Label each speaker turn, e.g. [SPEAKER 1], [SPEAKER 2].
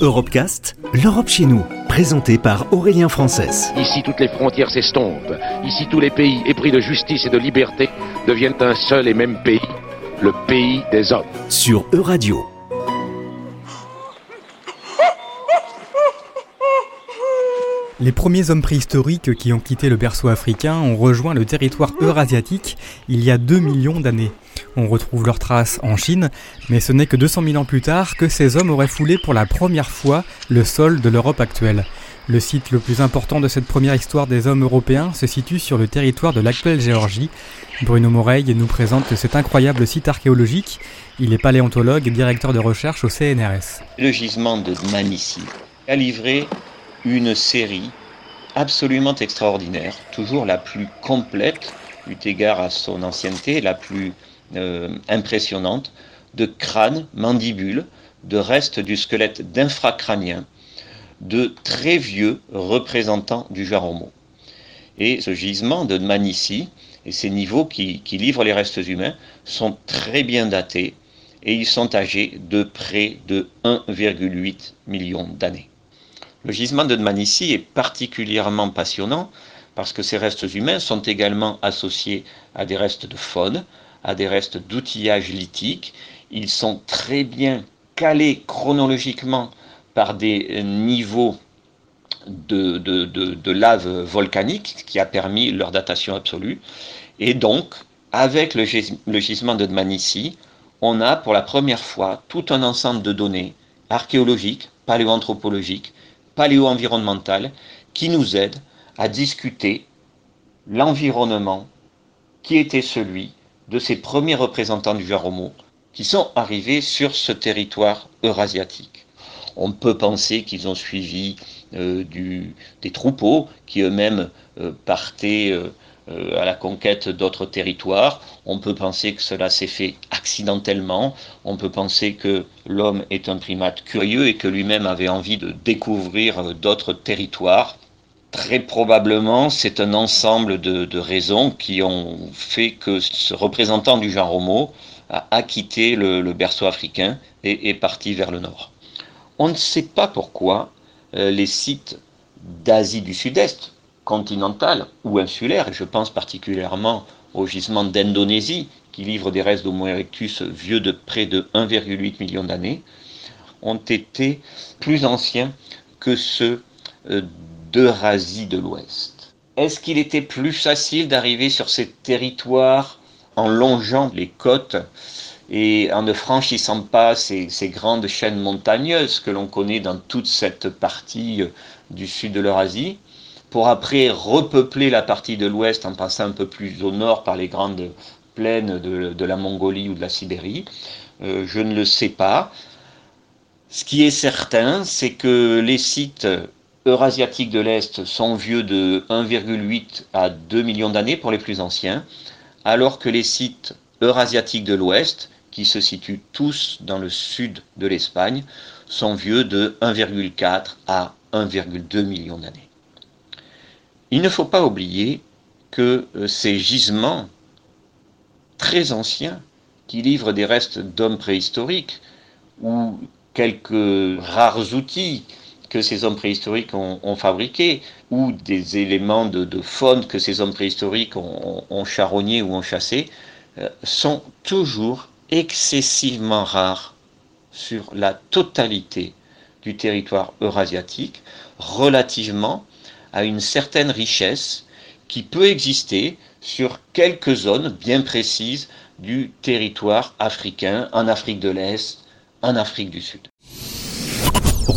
[SPEAKER 1] Europecast, l'Europe chez nous, présenté par Aurélien Frances.
[SPEAKER 2] Ici, toutes les frontières s'estompent. Ici, tous les pays épris de justice et de liberté deviennent un seul et même pays, le pays des hommes.
[SPEAKER 1] Sur Euradio.
[SPEAKER 3] Les premiers hommes préhistoriques qui ont quitté le berceau africain ont rejoint le territoire eurasiatique il y a 2 millions d'années. On retrouve leurs traces en Chine, mais ce n'est que 200 000 ans plus tard que ces hommes auraient foulé pour la première fois le sol de l'Europe actuelle. Le site le plus important de cette première histoire des hommes européens se situe sur le territoire de l'actuelle Géorgie. Bruno Moreille nous présente cet incroyable site archéologique. Il est paléontologue et directeur de recherche au CNRS.
[SPEAKER 4] Le gisement de Manissi a livré une série absolument extraordinaire, toujours la plus complète, eu égard à son ancienneté, la plus impressionnante de crânes, mandibules, de restes du squelette d'infracrâniens, de très vieux représentants du genre Homo. Et ce gisement de Manici et ces niveaux qui, livrent les restes humains sont très bien datés et ils sont âgés de près de 1,8 million d'années. Le gisement de Manici est particulièrement passionnant parce que ces restes humains sont également associés à des restes de faune, à des restes d'outillage lithique. Ils sont très bien calés chronologiquement par des niveaux de, de, lave volcanique qui a permis leur datation absolue. Et donc, avec le, gisement de Dmanisi, on a pour la première fois tout un ensemble de données archéologiques, paléoanthropologiques, paléo-environnementales qui nous aident à discuter l'environnement qui était celui de ces premiers représentants du genre Homo qui sont arrivés sur ce territoire eurasiatique. On peut penser qu'ils ont suivi euh, des troupeaux qui eux-mêmes euh, partaient euh, à la conquête d'autres territoires. On peut penser que cela s'est fait accidentellement. On peut penser que l'homme est un primate curieux et que lui-même avait envie de découvrir d'autres territoires. Très probablement, c'est un ensemble de, raisons qui ont fait que ce représentant du genre Homo a, quitté le, berceau africain et est parti vers le nord. On ne sait pas pourquoi euh, les sites d'Asie du Sud-Est, continentale ou insulaire, et je pense particulièrement au gisement d'Indonésie, qui livre des restes d'Homo erectus vieux de près de 1,8 million d'années, ont été plus anciens que ceux euh, d'Eurasie de l'Ouest. Est-ce qu'il était plus facile d'arriver sur ces territoires en longeant les côtes et en ne franchissant pas ces, grandes chaînes montagneuses que l'on connaît dans toute cette partie euh, du sud de l'Eurasie, pour après repeupler la partie de l'ouest en passant un peu plus au nord par les grandes plaines de, la Mongolie ou de la Sibérie? Euh, Je ne le sais pas. Ce qui est certain, c'est que les sites eurasiatiques de l'Est sont vieux de 1,8 à 2 millions d'années pour les plus anciens, alors que les sites eurasiatiques de l'Ouest, qui se situent tous dans le sud de l'Espagne, sont vieux de 1,4 à 1,2 millions d'années. Il ne faut pas oublier que euh, ces gisements très anciens, qui livrent des restes d'hommes préhistoriques, ou quelques rares outils que ces hommes préhistoriques ont, fabriqués, ou des éléments de, faune que ces hommes préhistoriques ont, ont charogné ou ont chassé, euh, sont toujours excessivement rares sur la totalité du territoire eurasiatique, relativement à une certaine richesse qui peut exister sur quelques zones bien précises du territoire africain, en Afrique de l'Est, en Afrique du Sud.